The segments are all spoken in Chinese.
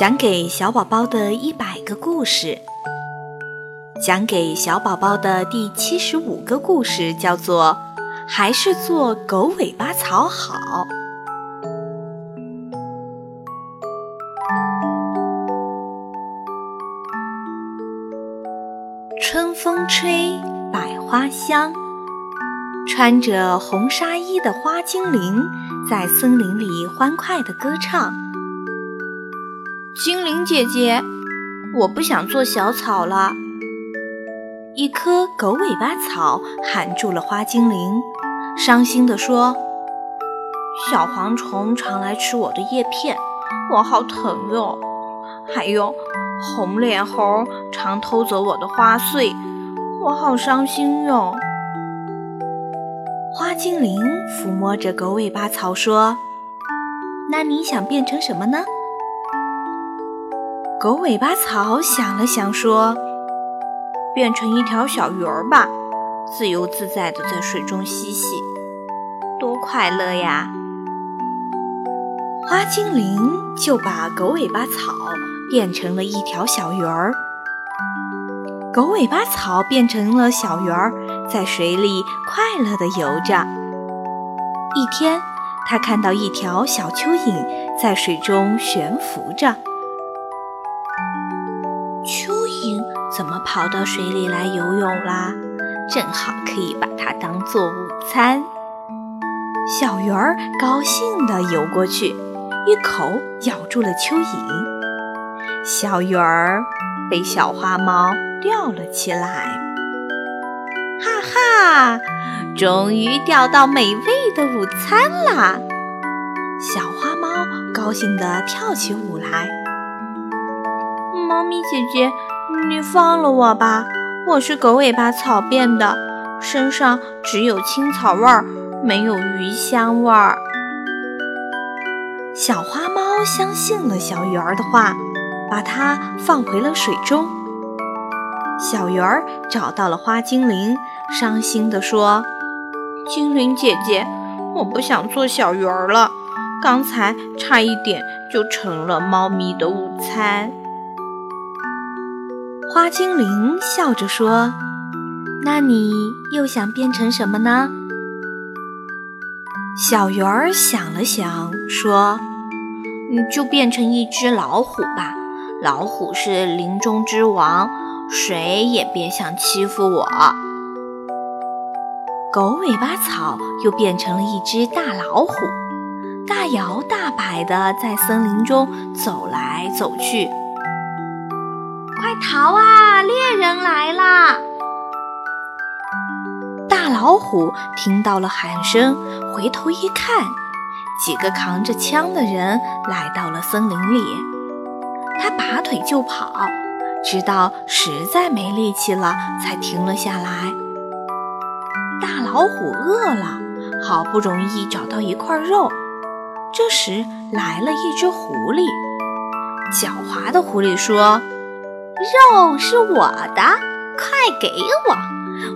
讲给小宝宝的一百个故事，讲给小宝宝的第七十五个故事叫做《还是做狗尾巴草好》。春风吹，百花香，穿着红纱衣的花精灵在森林里欢快地歌唱。精灵姐姐，我不想做小草了。一棵狗尾巴草喊住了花精灵，伤心地说：“小蝗虫常来吃我的叶片，我好疼哟。还有，红脸猴常偷走我的花穗，我好伤心哟。”花精灵抚摸着狗尾巴草说：“那你想变成什么呢？”狗尾巴草想了想，说：“变成一条小鱼儿吧，自由自在地在水中嬉戏，多快乐呀！”花精灵就把狗尾巴草变成了一条小鱼儿。狗尾巴草变成了小鱼儿，在水里快乐地游着。一天，他看到一条小蚯蚓在水中悬浮着。怎么跑到水里来游泳啦？正好可以把它当做午餐。小鱼儿高兴地游过去，一口咬住了蚯蚓。小鱼儿被小花猫钓了起来。哈哈，终于钓到美味的午餐啦！小花猫高兴地跳起舞来。猫咪姐姐。你放了我吧，我是狗尾巴草变的，身上只有青草味儿，没有鱼香味儿。小花猫相信了小鱼儿的话，把它放回了水中。小鱼儿找到了花精灵，伤心地说：“精灵姐姐，我不想做小鱼儿了，刚才差一点就成了猫咪的午餐。”花精灵笑着说：“那你又想变成什么呢？”小鱼儿想了想，说：“就变成一只老虎吧。老虎是林中之王，谁也别想欺负我。”狗尾巴草又变成了一只大老虎，大摇大摆地在森林中走来走去。快逃啊！猎人来啦！大老虎听到了喊声，回头一看，几个扛着枪的人来到了森林里。他拔腿就跑，直到实在没力气了，才停了下来。大老虎饿了，好不容易找到一块肉，这时来了一只狐狸。狡猾的狐狸说。肉是我的，快给我！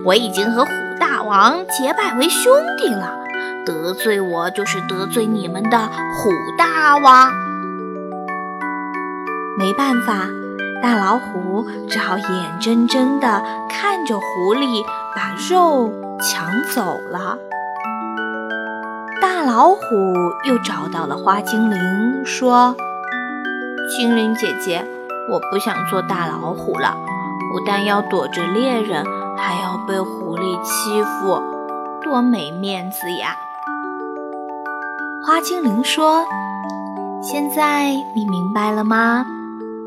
我已经和虎大王结拜为兄弟了，得罪我就是得罪你们的虎大王。没办法，大老虎只好眼睁睁地看着狐狸把肉抢走了。大老虎又找到了花精灵，说：“精灵姐姐。”我不想做大老虎了，不但要躲着猎人，还要被狐狸欺负，多没面子呀！花精灵说：“现在你明白了吗？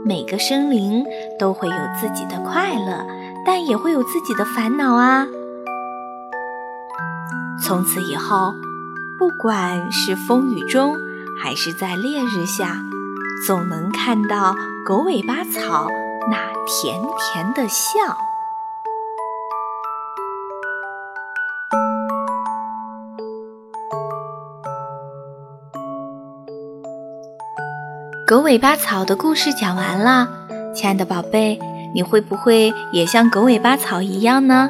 每个生灵都会有自己的快乐，但也会有自己的烦恼啊！从此以后，不管是风雨中，还是在烈日下。”总能看到狗尾巴草那甜甜的笑。狗尾巴草的故事讲完了，亲爱的宝贝，你会不会也像狗尾巴草一样呢？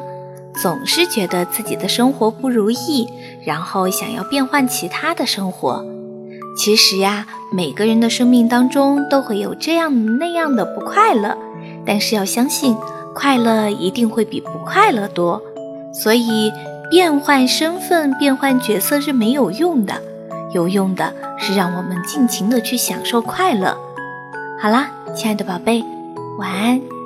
总是觉得自己的生活不如意，然后想要变换其他的生活。其实呀，每个人的生命当中都会有这样那样的不快乐，但是要相信，快乐一定会比不快乐多。所以，变换身份、变换角色是没有用的，有用的是让我们尽情的去享受快乐。好啦，亲爱的宝贝，晚安。